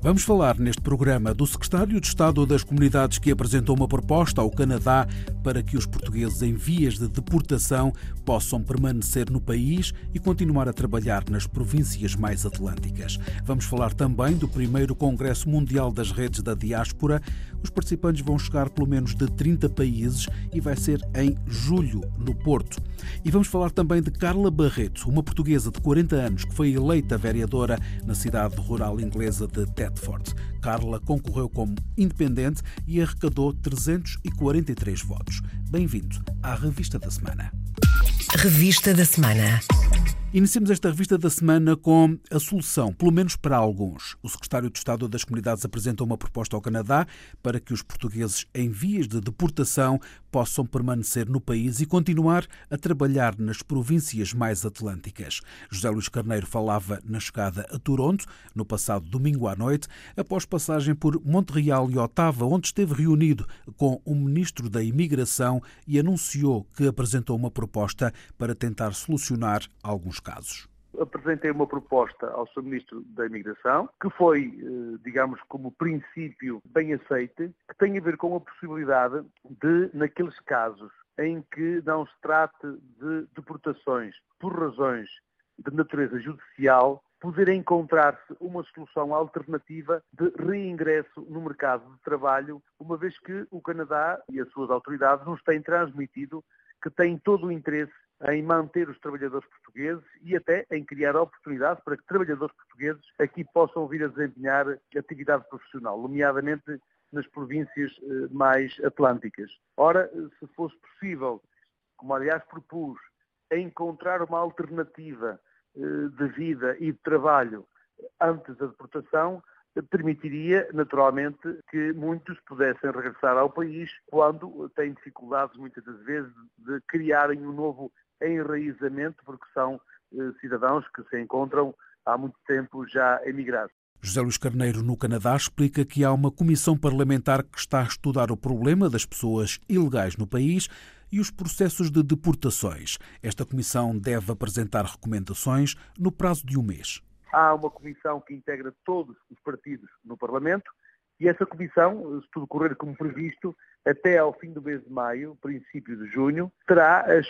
Vamos falar neste programa do secretário de Estado das Comunidades que apresentou uma proposta ao Canadá para que os portugueses em vias de deportação possam permanecer no país e continuar a trabalhar nas províncias mais atlânticas. Vamos falar também do primeiro Congresso Mundial das Redes da Diáspora. Os participantes vão chegar pelo menos de 30 países e vai ser em julho, no Porto. E vamos falar também de Carla Barreto, uma portuguesa de 40 anos que foi eleita vereadora na cidade rural inglesa de Ted. Bedford. Carla concorreu como independente e arrecadou 343 votos. Bem-vindo à Revista da Semana. Revista da Semana. Iniciamos esta revista da semana com a solução, pelo menos para alguns. O secretário de Estado das Comunidades apresenta uma proposta ao Canadá para que os portugueses em vias de deportação possam permanecer no país e continuar a trabalhar nas províncias mais atlânticas. José Luís Carneiro falava na chegada a Toronto no passado domingo à noite, após passagem por Montreal e Ottawa, onde esteve reunido com o ministro da Imigração e anunciou que apresentou uma proposta para tentar solucionar alguns casos apresentei uma proposta ao Sr. Ministro da Imigração, que foi, eh, digamos, como princípio bem aceite, que tem a ver com a possibilidade de, naqueles casos em que não se trate de deportações por razões de natureza judicial, poder encontrar-se uma solução alternativa de reingresso no mercado de trabalho, uma vez que o Canadá e as suas autoridades nos têm transmitido que têm todo o interesse em manter os trabalhadores portugueses e até em criar oportunidades para que trabalhadores portugueses aqui possam vir a desempenhar atividade profissional, nomeadamente nas províncias eh, mais atlânticas. Ora, se fosse possível, como aliás propus, encontrar uma alternativa eh, de vida e de trabalho antes da deportação, permitiria, naturalmente, que muitos pudessem regressar ao país quando têm dificuldades, muitas das vezes, de criarem um novo enraizamento, porque são eh, cidadãos que se encontram há muito tempo já emigrados. José Luís Carneiro, no Canadá, explica que há uma comissão parlamentar que está a estudar o problema das pessoas ilegais no país e os processos de deportações. Esta comissão deve apresentar recomendações no prazo de um mês. Há uma comissão que integra todos os partidos no Parlamento e essa comissão, se tudo correr como previsto, até ao fim do mês de maio, princípio de junho, terá as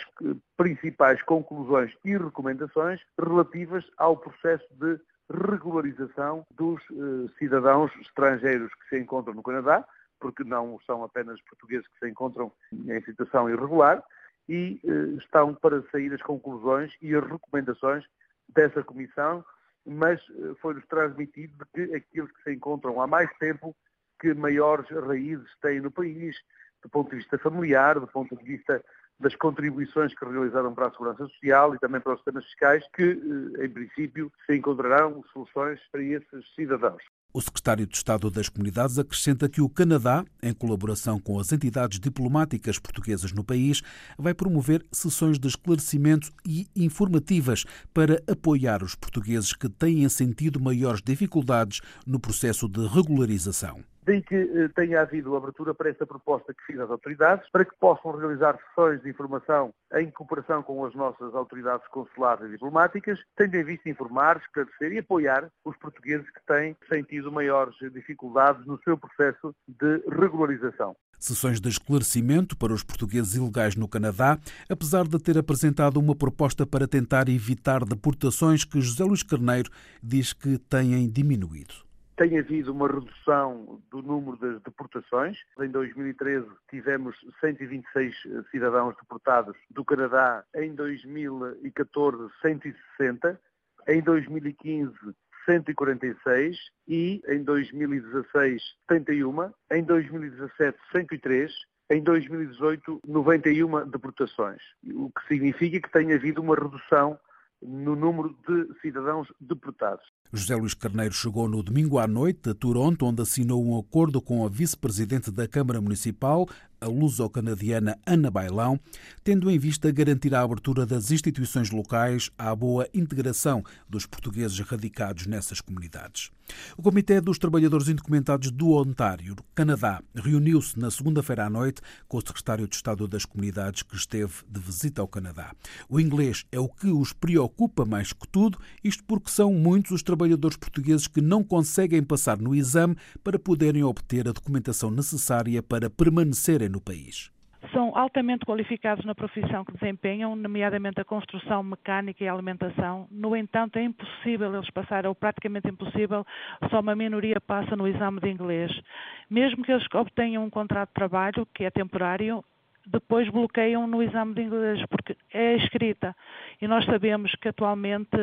principais conclusões e recomendações relativas ao processo de regularização dos eh, cidadãos estrangeiros que se encontram no Canadá, porque não são apenas portugueses que se encontram em situação irregular, e eh, estão para sair as conclusões e as recomendações dessa comissão mas eh, foi-nos transmitido que aqueles que se encontram há mais tempo, que maiores raízes têm no país, do ponto de vista familiar, do ponto de vista das contribuições que realizaram para a Segurança Social e também para os sistemas fiscais, que, eh, em princípio, se encontrarão soluções para esses cidadãos. O secretário de Estado das Comunidades acrescenta que o Canadá, em colaboração com as entidades diplomáticas portuguesas no país, vai promover sessões de esclarecimento e informativas para apoiar os portugueses que têm sentido maiores dificuldades no processo de regularização. Daí que eh, tenha havido abertura para esta proposta que fiz às autoridades, para que possam realizar sessões de informação em cooperação com as nossas autoridades consulares e diplomáticas, tendo em vista informar, esclarecer e apoiar os portugueses que têm sentido maiores dificuldades no seu processo de regularização. Sessões de esclarecimento para os portugueses ilegais no Canadá, apesar de ter apresentado uma proposta para tentar evitar deportações que José Luís Carneiro diz que têm diminuído tem havido uma redução do número das deportações. Em 2013 tivemos 126 cidadãos deportados do Canadá, em 2014 160, em 2015 146 e em 2016 71, em 2017 103, em 2018 91 deportações, o que significa que tem havido uma redução no número de cidadãos deportados. José Luís Carneiro chegou no domingo à noite a Toronto, onde assinou um acordo com a vice-presidente da Câmara Municipal, a luso-canadiana Ana Bailão, tendo em vista garantir a abertura das instituições locais à boa integração dos portugueses radicados nessas comunidades. O Comitê dos Trabalhadores Indocumentados do Ontário, Canadá, reuniu-se na segunda-feira à noite com o secretário de Estado das Comunidades que esteve de visita ao Canadá. O inglês é o que os preocupa mais que tudo, isto porque são muitos os trabalhadores portugueses que não conseguem passar no exame para poderem obter a documentação necessária para permanecerem no país são altamente qualificados na profissão que desempenham, nomeadamente a construção mecânica e a alimentação. No entanto, é impossível eles passarem, ou praticamente impossível, só uma minoria passa no exame de inglês. Mesmo que eles obtenham um contrato de trabalho, que é temporário, depois bloqueiam no exame de inglês, porque é escrita. E nós sabemos que atualmente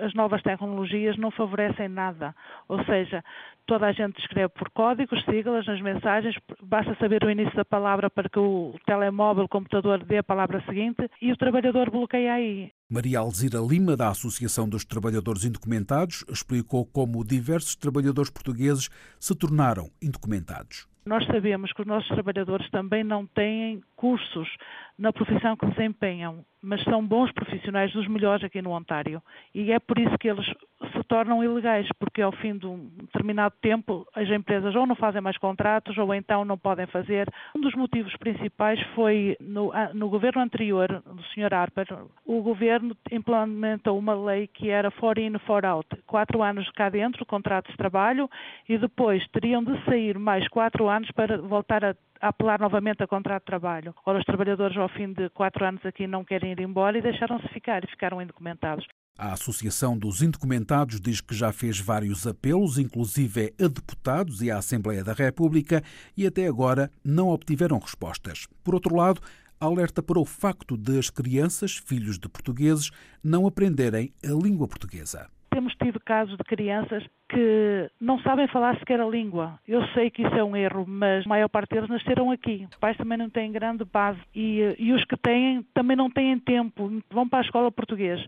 as novas tecnologias não favorecem nada. Ou seja, toda a gente escreve por códigos, siglas nas mensagens, basta saber o início da palavra para que o telemóvel, o computador dê a palavra seguinte e o trabalhador bloqueia aí. Maria Alzira Lima, da Associação dos Trabalhadores Indocumentados, explicou como diversos trabalhadores portugueses se tornaram indocumentados. Nós sabemos que os nossos trabalhadores também não têm cursos na profissão que desempenham, mas são bons profissionais, dos melhores aqui no Ontário. E é por isso que eles se tornam ilegais, porque ao fim de um determinado tempo as empresas ou não fazem mais contratos ou então não podem fazer. Um dos motivos principais foi no, no governo anterior, do Sr. Harper, o governo implementou uma lei que era for in, for out. Quatro anos cá dentro, contratos de trabalho, e depois teriam de sair mais quatro anos para voltar a a apelar novamente a contrato de trabalho. Ora, os trabalhadores, ao fim de quatro anos aqui, não querem ir embora e deixaram-se ficar e ficaram indocumentados. A Associação dos Indocumentados diz que já fez vários apelos, inclusive a deputados e à Assembleia da República, e até agora não obtiveram respostas. Por outro lado, alerta para o facto de as crianças, filhos de portugueses, não aprenderem a língua portuguesa temos tido casos de crianças que não sabem falar sequer a língua. Eu sei que isso é um erro, mas a maior parte deles nasceram aqui. Os pais também não têm grande base e, e os que têm também não têm tempo, vão para a escola português.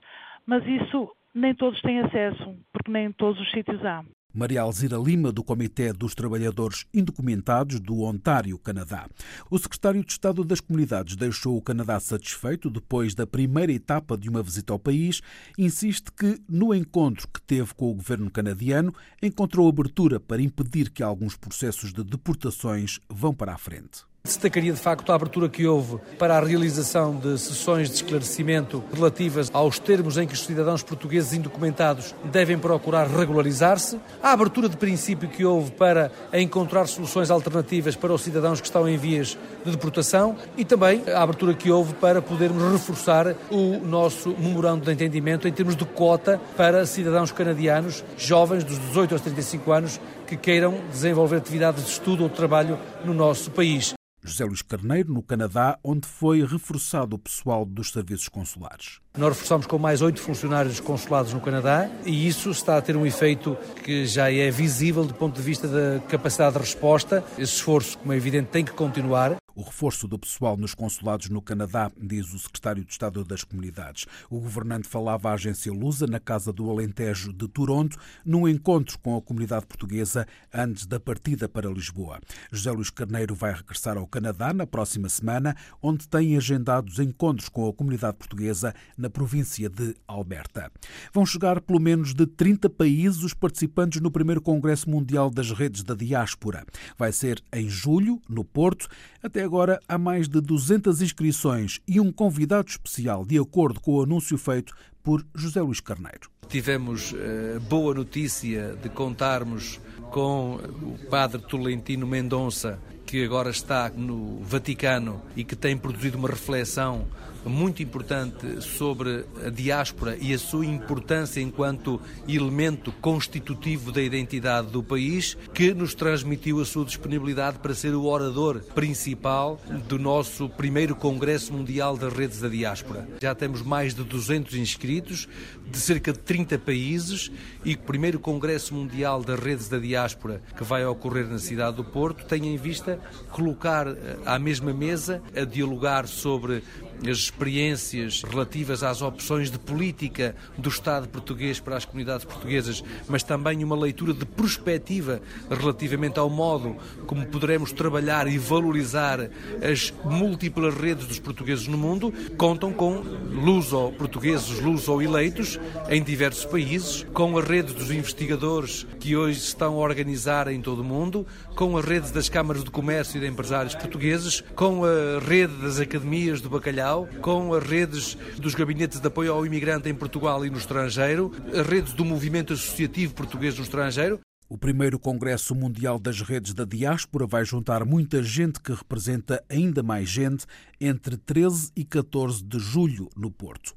Mas isso nem todos têm acesso, porque nem em todos os sítios há. Maria Alzira Lima, do Comitê dos Trabalhadores Indocumentados do Ontário, Canadá. O secretário de Estado das Comunidades deixou o Canadá satisfeito depois da primeira etapa de uma visita ao país. Insiste que, no encontro que teve com o governo canadiano, encontrou abertura para impedir que alguns processos de deportações vão para a frente. Destacaria de facto a abertura que houve para a realização de sessões de esclarecimento relativas aos termos em que os cidadãos portugueses indocumentados devem procurar regularizar-se, a abertura de princípio que houve para encontrar soluções alternativas para os cidadãos que estão em vias de deportação e também a abertura que houve para podermos reforçar o nosso memorando de entendimento em termos de cota para cidadãos canadianos jovens dos 18 aos 35 anos que queiram desenvolver atividades de estudo ou de trabalho no nosso país. José Luís Carneiro, no Canadá, onde foi reforçado o pessoal dos serviços consulares. Nós reforçamos com mais oito funcionários consulados no Canadá e isso está a ter um efeito que já é visível do ponto de vista da capacidade de resposta. Esse esforço, como é evidente, tem que continuar. O reforço do pessoal nos consulados no Canadá, diz o secretário de Estado das Comunidades. O governante falava à agência Lusa, na Casa do Alentejo de Toronto, num encontro com a comunidade portuguesa antes da partida para Lisboa. José Luís Carneiro vai regressar ao Canadá na próxima semana, onde tem agendados encontros com a comunidade portuguesa na província de Alberta. Vão chegar pelo menos de 30 países os participantes no primeiro Congresso Mundial das Redes da Diáspora. Vai ser em julho, no Porto. Até agora há mais de 200 inscrições e um convidado especial, de acordo com o anúncio feito por José Luís Carneiro. Tivemos uh, boa notícia de contarmos com o padre Tolentino Mendonça, que agora está no Vaticano e que tem produzido uma reflexão muito importante sobre a diáspora e a sua importância enquanto elemento constitutivo da identidade do país, que nos transmitiu a sua disponibilidade para ser o orador principal do nosso primeiro Congresso Mundial das Redes da Diáspora. Já temos mais de 200 inscritos de cerca de 30 países e o primeiro Congresso Mundial das Redes da Diáspora que vai ocorrer na cidade do Porto tem em vista colocar eh, à mesma mesa a dialogar sobre as experiências relativas às opções de política do Estado português para as comunidades portuguesas, mas também uma leitura de perspectiva relativamente ao modo como poderemos trabalhar e valorizar as múltiplas redes dos portugueses no mundo, contam com luso-portugueses, luso-eleitos em diversos países, com a rede dos investigadores que hoje estão a organizar em todo o mundo, com a rede das câmaras de comércio e de empresários portugueses, com a rede das academias do bacalhau, com as redes dos gabinetes de apoio ao imigrante em Portugal e no estrangeiro, as redes do movimento associativo português no estrangeiro, o primeiro Congresso Mundial das Redes da Diáspora vai juntar muita gente que representa ainda mais gente entre 13 e 14 de julho, no Porto.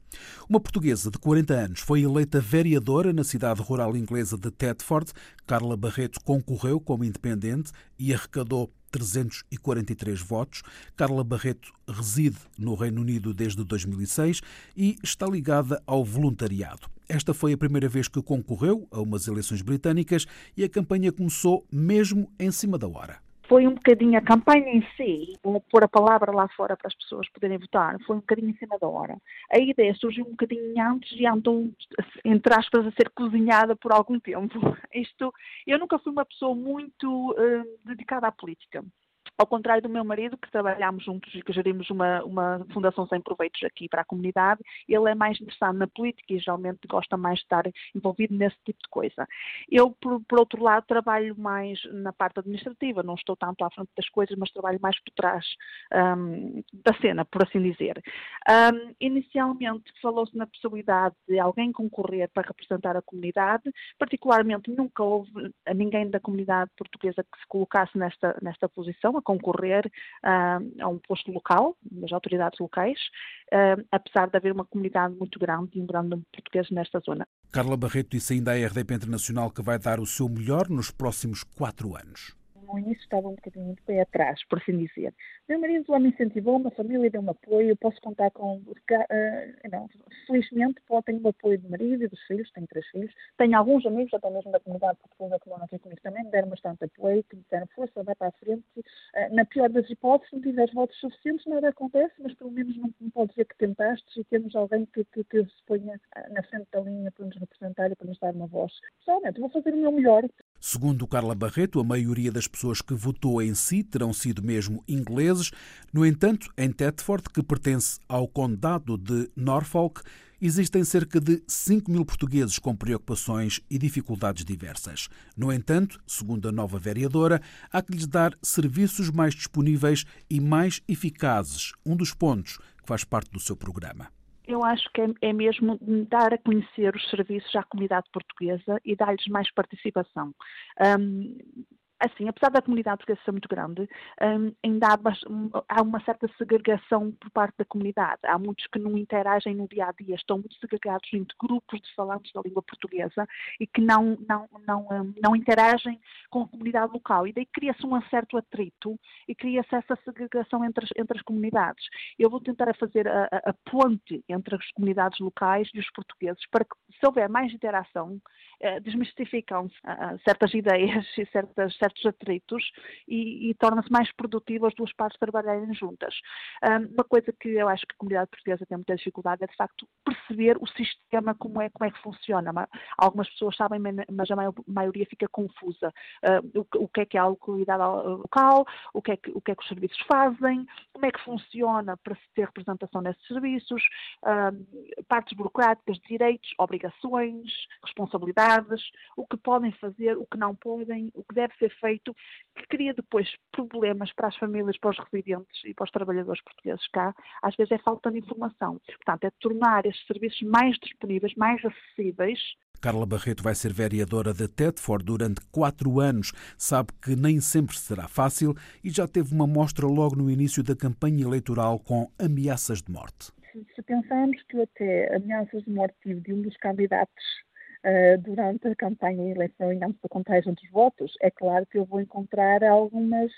Uma portuguesa de 40 anos foi eleita vereadora na cidade rural inglesa de Thetford. Carla Barreto concorreu como independente e arrecadou 343 votos. Carla Barreto reside no Reino Unido desde 2006 e está ligada ao voluntariado. Esta foi a primeira vez que concorreu a umas eleições britânicas e a campanha começou mesmo em cima da hora foi um bocadinho a campanha em si, vou pôr a palavra lá fora para as pessoas poderem votar, foi um bocadinho em cima da hora. A ideia surgiu um bocadinho antes e andou, entre aspas, a ser cozinhada por algum tempo. Isto, eu nunca fui uma pessoa muito uh, dedicada à política. Ao contrário do meu marido, que trabalhamos juntos e que gerimos uma, uma fundação sem proveitos aqui para a comunidade, ele é mais interessado na política e geralmente gosta mais de estar envolvido nesse tipo de coisa. Eu, por, por outro lado, trabalho mais na parte administrativa, não estou tanto à frente das coisas, mas trabalho mais por trás um, da cena, por assim dizer. Um, inicialmente falou-se na possibilidade de alguém concorrer para representar a comunidade, particularmente nunca houve ninguém da comunidade portuguesa que se colocasse nesta, nesta posição, concorrer uh, a um posto local, das autoridades locais, uh, apesar de haver uma comunidade muito grande e um grande número de portugueses nesta zona. Carla Barreto disse ainda à RDP Internacional que vai dar o seu melhor nos próximos quatro anos no início estava um bocadinho de pé atrás, por assim dizer. Meu marido lá me incentivou, uma família deu-me apoio, posso contar com. Uh, não, felizmente tenho o apoio do marido e dos filhos, tenho três filhos. Tenho alguns amigos, até mesmo da comunidade portuguesa que moram aqui comigo também, me deram bastante apoio, que me disseram força, vai para a frente. Uh, na pior das hipóteses, se não tiveres votos suficientes, nada acontece, mas pelo menos não, não pode dizer que tentaste e temos alguém que, que, que se ponha na frente da linha para nos representar e para nos dar uma voz. Pessoalmente, vou fazer o meu melhor. Segundo Carla Barreto, a maioria das pessoas que votou em si terão sido mesmo ingleses. No entanto, em Thetford, que pertence ao condado de Norfolk, existem cerca de 5 mil portugueses com preocupações e dificuldades diversas. No entanto, segundo a nova vereadora, há que lhes dar serviços mais disponíveis e mais eficazes, um dos pontos que faz parte do seu programa eu acho que é, é, mesmo dar a conhecer os serviços à comunidade portuguesa e dar-lhes mais participação. Um, assim, apesar da comunidade portuguesa ser muito grande, um, ainda há, há, uma certa segregação por parte da comunidade. Há muitos que não interagem no dia a dia, estão muito segregados entre grupos de falantes da língua portuguesa e que não, não, não, um, não interagem com a comunidade local. E daí cria-se um certo atrito e cria-se essa segregação entre as, entre as comunidades. Eu vou tentar fazer a, a, a ponte entre as comunidades locais e os portugueses para que, se houver mais interação, desmistificam-se uh, certas ideias e certas, certos atritos e, e torna-se mais produtivo as duas partes trabalharem juntas. Um, uma coisa que eu acho que a comunidade portuguesa tem muita dificuldade é, de facto, perceber o sistema, como é, como é que funciona. Algumas pessoas sabem, mas a maioria fica confusa. O, que é que é a localidade local, o que, é que, o que é que os serviços fazem, como é que funciona para se ter representação nesses serviços, partes burocráticas, direitos, obrigações, responsabilidades o que podem fazer, o que não podem, o que deve ser feito, que cria depois problemas para as famílias, para os residentes e para os trabalhadores portugueses cá. Às vezes é falta de informação. Portanto, é tornar estes serviços mais disponíveis, mais acessíveis Carla Barreto vai ser vereadora de Tedford durante quatro anos. Sabe que nem sempre será fácil e já teve uma mostra logo no início da campanha eleitoral com ameaças de morte. Se pensarmos que eu até ameaças de morte tive de um dos candidatos durante a campanha e eleição, ainda antes da contagem dos votos, é claro que eu vou encontrar algumas,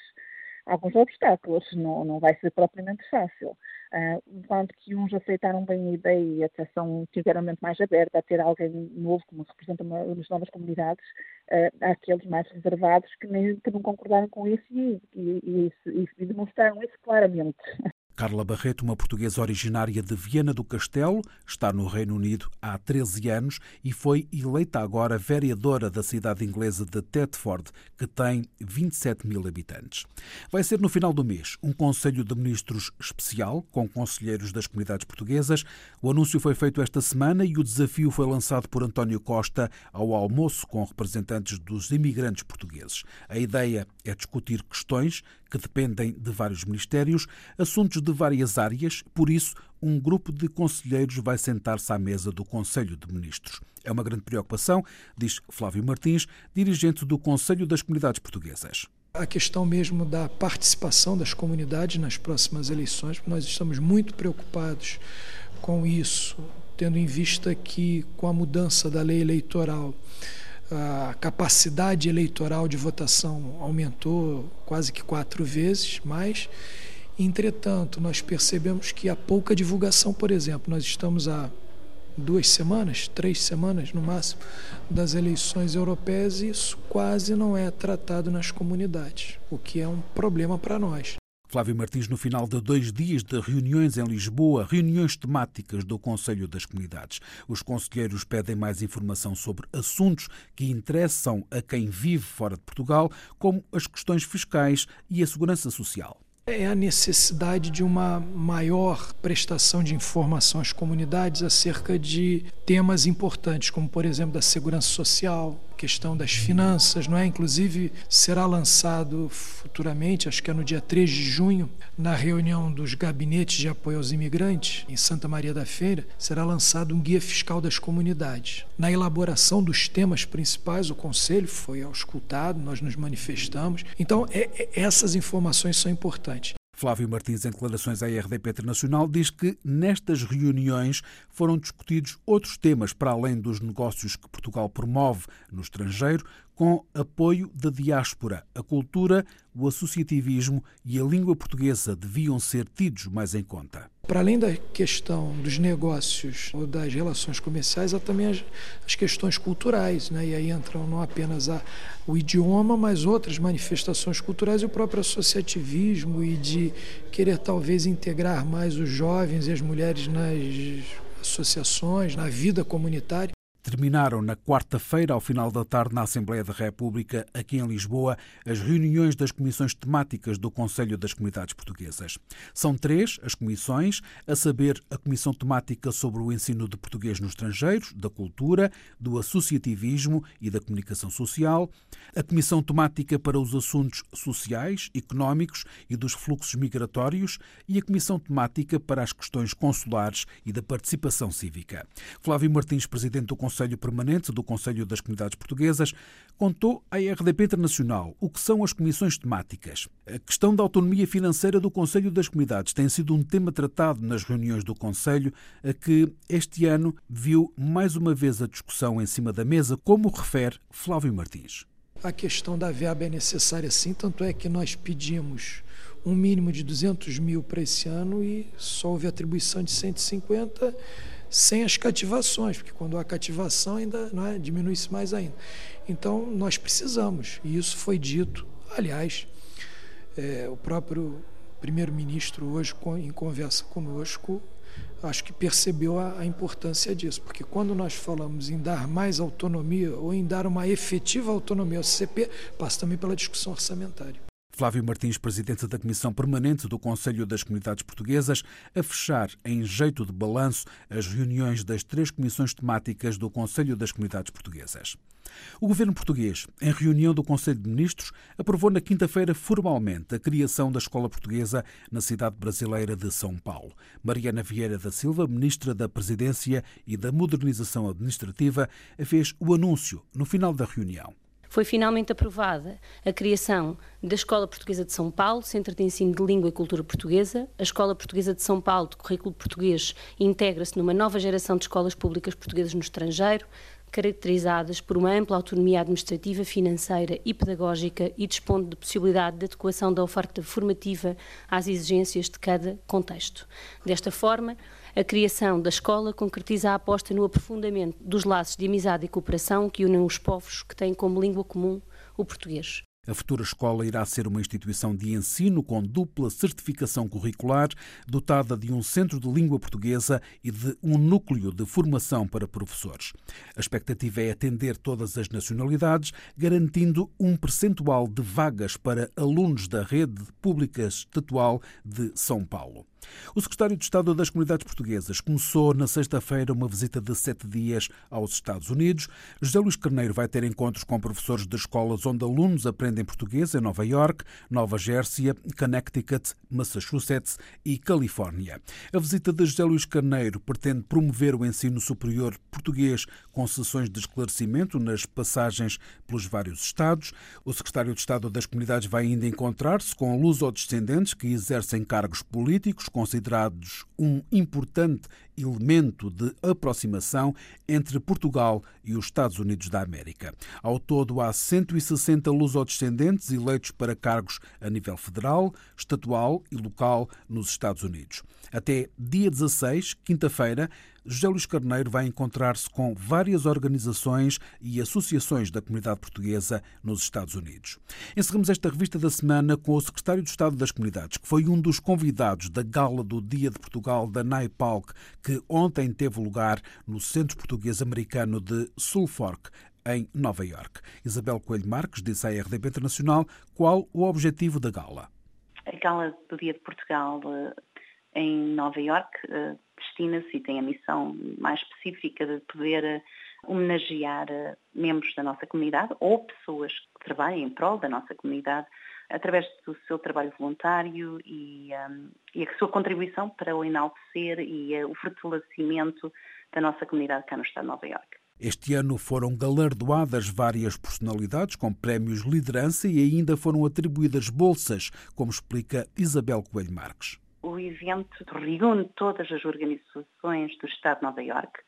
alguns obstáculos, não, não vai ser propriamente fácil. Uh, enquanto que uns aceitaram bem a ideia e até são sinceramente mais abertos a ter alguém novo como representa uma, as novas comunidades, uh, há aqueles mais reservados que, nem, que não concordaram com isso e, e, e, e demonstraram isso claramente. Carla Barreto, uma portuguesa originária de Viena do Castelo, está no Reino Unido há 13 anos e foi eleita agora vereadora da cidade inglesa de Thetford, que tem 27 mil habitantes. Vai ser no final do mês um Conselho de Ministros especial, com conselheiros das comunidades portuguesas. O anúncio foi feito esta semana e o desafio foi lançado por António Costa ao almoço com representantes dos imigrantes portugueses. A ideia é discutir questões que dependem de vários ministérios, assuntos de várias áreas, por isso, um grupo de conselheiros vai sentar-se à mesa do Conselho de Ministros. É uma grande preocupação, diz Flávio Martins, dirigente do Conselho das Comunidades Portuguesas. A questão mesmo da participação das comunidades nas próximas eleições, nós estamos muito preocupados com isso, tendo em vista que, com a mudança da lei eleitoral, a capacidade eleitoral de votação aumentou quase que quatro vezes mais. Entretanto, nós percebemos que há pouca divulgação, por exemplo, nós estamos há duas semanas, três semanas no máximo, das eleições europeias e isso quase não é tratado nas comunidades, o que é um problema para nós. Flávio Martins, no final de dois dias de reuniões em Lisboa, reuniões temáticas do Conselho das Comunidades. Os conselheiros pedem mais informação sobre assuntos que interessam a quem vive fora de Portugal, como as questões fiscais e a segurança social. É a necessidade de uma maior prestação de informação às comunidades acerca de temas importantes, como, por exemplo, da segurança social, questão das finanças, não é? Inclusive será lançado futuramente, acho que é no dia 3 de junho, na reunião dos gabinetes de apoio aos imigrantes em Santa Maria da Feira, será lançado um guia fiscal das comunidades. Na elaboração dos temas principais, o conselho foi auscultado, nós nos manifestamos. Então, é, é, essas informações são importantes. Flávio Martins, em declarações à RDP Internacional, diz que nestas reuniões foram discutidos outros temas para além dos negócios que Portugal promove no estrangeiro, com apoio da diáspora. A cultura, o associativismo e a língua portuguesa deviam ser tidos mais em conta. Para além da questão dos negócios ou das relações comerciais, há também as, as questões culturais, né? e aí entram não apenas a, o idioma, mas outras manifestações culturais e o próprio associativismo e de querer talvez integrar mais os jovens e as mulheres nas associações, na vida comunitária terminaram na quarta-feira, ao final da tarde, na Assembleia da República, aqui em Lisboa, as reuniões das comissões temáticas do Conselho das Comunidades Portuguesas. São três as comissões, a saber, a Comissão Temática sobre o Ensino de Português nos Estrangeiros, da Cultura, do Associativismo e da Comunicação Social, a Comissão Temática para os Assuntos Sociais, Económicos e dos Fluxos Migratórios e a Comissão Temática para as Questões Consulares e da Participação Cívica. Flávio Martins, Presidente do Conselho Conselho Permanente do Conselho das Comunidades Portuguesas, contou à RDP Internacional o que são as comissões temáticas. A questão da autonomia financeira do Conselho das Comunidades tem sido um tema tratado nas reuniões do Conselho, a que este ano viu mais uma vez a discussão em cima da mesa, como refere Flávio Martins. A questão da verba é necessária sim, tanto é que nós pedimos um mínimo de 200 mil para esse ano e só houve atribuição de 150 sem as cativações, porque quando há cativação ainda é, diminui-se mais ainda. Então nós precisamos, e isso foi dito, aliás, é, o próprio primeiro-ministro hoje em conversa conosco acho que percebeu a, a, importância disso, porque quando nós falamos em dar mais autonomia ou em dar uma efetiva autonomia ao CP, passa também pela discussão orçamentária. Flávio Martins, presidente da Comissão Permanente do Conselho das Comunidades Portuguesas, a fechar em jeito de balanço as reuniões das três comissões temáticas do Conselho das Comunidades Portuguesas. O governo português, em reunião do Conselho de Ministros, aprovou na quinta-feira formalmente a criação da Escola Portuguesa na cidade brasileira de São Paulo. Mariana Vieira da Silva, ministra da Presidência e da Modernização Administrativa, fez o anúncio no final da reunião foi finalmente aprovada a criação da Escola Portuguesa de São Paulo, Centro de Ensino de Língua e Cultura Portuguesa. A Escola Portuguesa de São Paulo, de currículo português, integra-se numa nova geração de escolas públicas portuguesas no estrangeiro, caracterizadas por uma ampla autonomia administrativa, financeira e pedagógica e dispondo de possibilidade de adequação da oferta formativa às exigências de cada contexto. Desta forma, a criação da escola concretiza a aposta no aprofundamento dos laços de amizade e cooperação que unem os povos que têm como língua comum o português. A futura escola irá ser uma instituição de ensino com dupla certificação curricular, dotada de um centro de língua portuguesa e de um núcleo de formação para professores. A expectativa é atender todas as nacionalidades, garantindo um percentual de vagas para alunos da rede pública estatual de São Paulo. O secretário de Estado das Comunidades Portuguesas começou na sexta-feira uma visita de sete dias aos Estados Unidos. José Luís Carneiro vai ter encontros com professores de escolas onde alunos aprendem português em Nova York, Nova Jersey, Connecticut, Massachusetts e Califórnia. A visita de José Luís Carneiro pretende promover o ensino superior português com sessões de esclarecimento nas passagens pelos vários estados. O secretário de Estado das Comunidades vai ainda encontrar-se com luso-descendentes que exercem cargos políticos considerados um importante elemento de aproximação entre Portugal e os Estados Unidos da América. Ao todo, há 160 lusodescendentes eleitos para cargos a nível federal, estatual e local nos Estados Unidos. Até dia 16, quinta-feira, José Luís Carneiro vai encontrar-se com várias organizações e associações da comunidade portuguesa nos Estados Unidos. Encerramos esta revista da semana com o secretário de Estado das Comunidades, que foi um dos convidados da gala do Dia de Portugal da NAIPALC, que ontem teve lugar no Centro Português Americano de Sulfork, em Nova York. Isabel Coelho Marques disse à RDP Internacional qual o objetivo da gala. A gala do Dia de Portugal eh, em Nova York eh, destina-se e tem a missão mais específica de poder eh, homenagear eh, membros da nossa comunidade ou pessoas que trabalham em prol da nossa comunidade através do seu trabalho voluntário e, um, e a sua contribuição para o enaltecer e o fortalecimento da nossa comunidade cá no Estado de Nova Iorque. Este ano foram galardoadas várias personalidades com prémios liderança e ainda foram atribuídas bolsas, como explica Isabel Coelho Marques o evento reúne todas as organizações do Estado de Nova Iorque,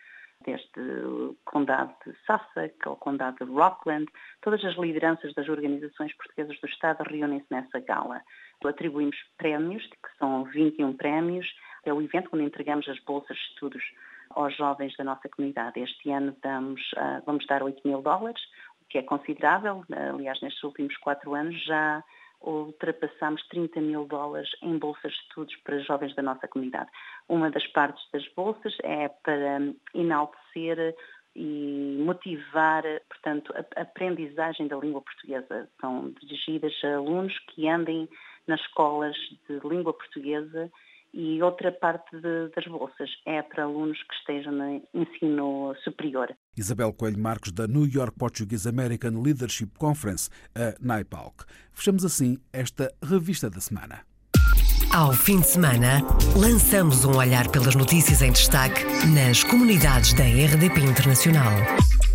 desde o Condado de Sussex ao Condado de Rockland, todas as lideranças das organizações portuguesas do Estado reúnem-se nessa gala. Atribuímos prémios, que são 21 prémios, é o evento onde entregamos as bolsas de estudos aos jovens da nossa comunidade. Este ano damos, ah, vamos dar 8 mil dólares, o que é considerável. Aliás, nestes últimos quatro anos já ultrapassamos 30 mil dólares em bolsas de estudos para jovens da nossa comunidade. Uma das partes das bolsas é para enaltecer e motivar, portanto, a aprendizagem da língua portuguesa. São dirigidas a alunos que andem nas escolas de língua portuguesa e outra parte de, das bolsas é para alunos que estejam no ensino superior. Isabel Coelho Marcos, da New York Portuguese American Leadership Conference, a NAIPALC. Fechamos assim esta revista da semana. Ao fim de semana, lançamos um olhar pelas notícias em destaque nas comunidades da RDP Internacional.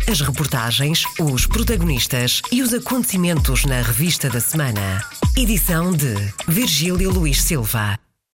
As reportagens, os protagonistas e os acontecimentos na revista da semana. Edição de Virgílio Luís Silva.